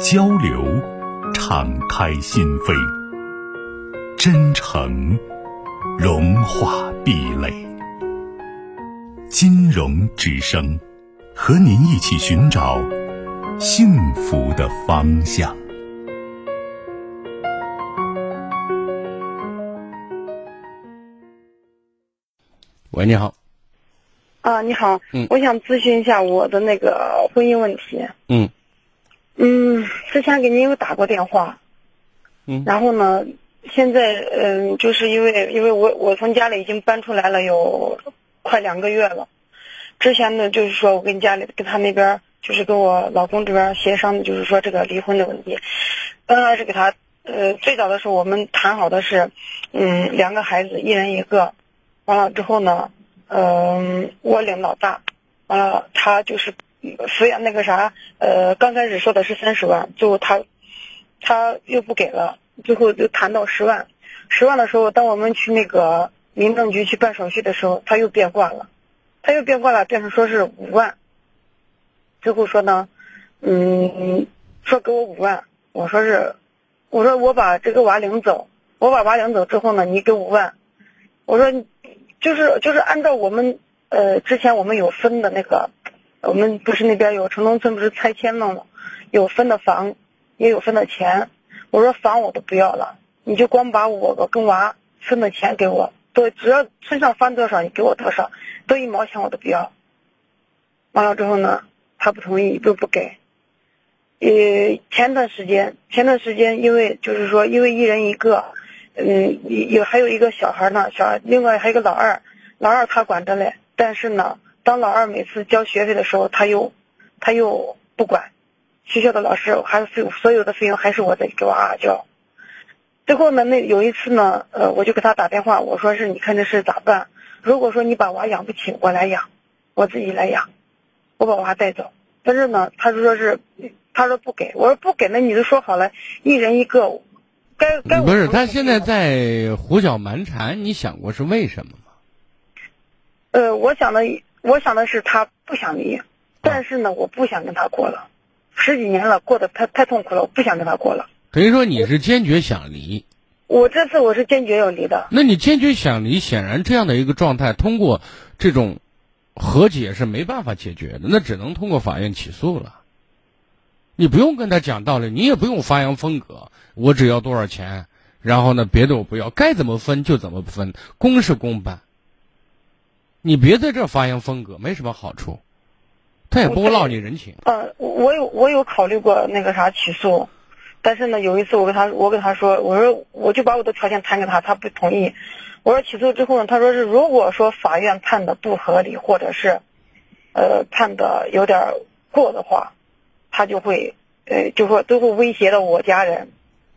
交流，敞开心扉；真诚，融化壁垒。金融之声，和您一起寻找幸福的方向。喂，你好。啊，你好。嗯。我想咨询一下我的那个婚姻问题。嗯。嗯，之前给您有打过电话，嗯，然后呢，现在嗯，就是因为因为我我从家里已经搬出来了有快两个月了，之前呢就是说我跟家里跟他那边就是跟我老公这边协商的，就是说这个离婚的问题，刚开始给他呃最早的时候我们谈好的是嗯两个孩子一人一个，完了之后呢嗯我领老大，完了他就是。抚养那个啥，呃，刚开始说的是三十万，最后他，他又不给了，最后就谈到十万，十万的时候，当我们去那个民政局去办手续的时候，他又变卦了，他又变卦了，变成说是五万，最后说呢，嗯，说给我五万，我说是，我说我把这个娃领走，我把娃领走之后呢，你给五万，我说，就是就是按照我们呃之前我们有分的那个。我们不是那边有城中村不是拆迁了吗？有分的房，也有分的钱。我说房我都不要了，你就光把我跟娃分的钱给我，都只要村上翻多少你给我多少，多一毛钱我都不要。完了之后呢，他不同意，都不给。呃，前段时间，前段时间因为就是说，因为一人一个，嗯，有还有一个小孩呢，小另外还有个老二，老二他管着嘞，但是呢。当老二每次交学费的时候，他又，他又不管，学校的老师还是费所有的费用还是我在给娃交。最后呢，那有一次呢，呃，我就给他打电话，我说是你看这事咋办？如果说你把娃养不起，我来养，我自己来养，我把娃带走。但是呢，他就说是，他说不给，我说不给，那你都说好了，一人一个，该该不是他现在在胡搅蛮缠，你想过是为什么吗？呃，我想的。我想的是他不想离，但是呢，我不想跟他过了，十几年了，过得太太痛苦了，我不想跟他过了。等于说你是坚决想离？我这次我是坚决要离的。那你坚决想离，显然这样的一个状态，通过这种和解是没办法解决的，那只能通过法院起诉了。你不用跟他讲道理，你也不用发扬风格，我只要多少钱，然后呢，别的我不要，该怎么分就怎么分，公事公办。你别在这发扬风格，没什么好处，他也不会落你人情。呃，我有我有考虑过那个啥起诉，但是呢，有一次我跟他我跟他说，我说我就把我的条件谈给他，他不同意。我说起诉之后呢，他说是如果说法院判的不合理，或者是，呃，判的有点过的话，他就会呃就说都会威胁到我家人，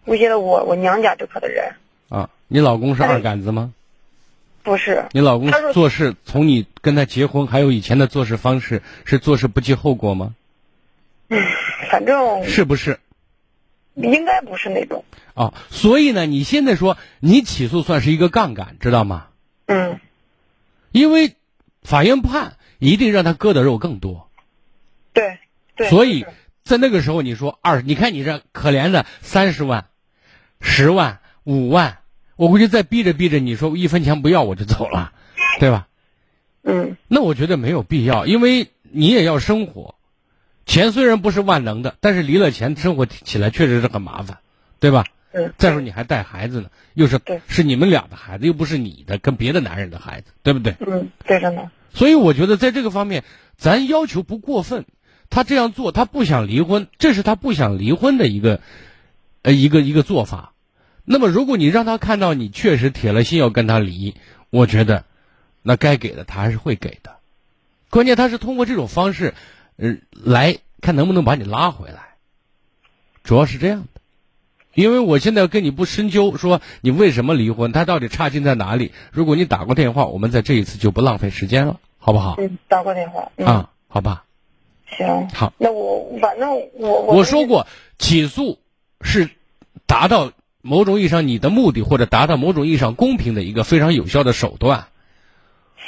威胁到我我娘家这块的人。啊，你老公是二杆子吗？不是你老公做事，从你跟他结婚，还有以前的做事方式，是做事不计后果吗？嗯，反正是不是？应该不是那种。哦，所以呢，你现在说你起诉算是一个杠杆，知道吗？嗯。因为法院判一定让他割的肉更多。对对。所以在那个时候，你说二，你看你这可怜的三十万、十万、五万。我估计再逼着逼着，你说一分钱不要我就走了，对吧？嗯。那我觉得没有必要，因为你也要生活，钱虽然不是万能的，但是离了钱，生活起来确实是很麻烦，对吧？嗯。再说你还带孩子呢，又是是你们俩的孩子，又不是你的，跟别的男人的孩子，对不对？嗯，对着呢。所以我觉得在这个方面，咱要求不过分。他这样做，他不想离婚，这是他不想离婚的一个，呃，一个一个做法。那么，如果你让他看到你确实铁了心要跟他离，我觉得，那该给的他还是会给的。关键他是通过这种方式，呃，来看能不能把你拉回来。主要是这样的，因为我现在跟你不深究，说你为什么离婚，他到底差劲在哪里？如果你打过电话，我们在这一次就不浪费时间了，好不好？嗯，打过电话。嗯、啊，好吧。行，好。那我反正我我说过，起诉是达到某种意义上你的目的，或者达到某种意义上公平的一个非常有效的手段。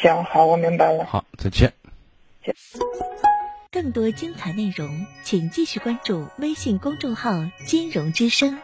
行，好，我明白了。好，再见。更多精彩内容，请继续关注微信公众号“金融之声”。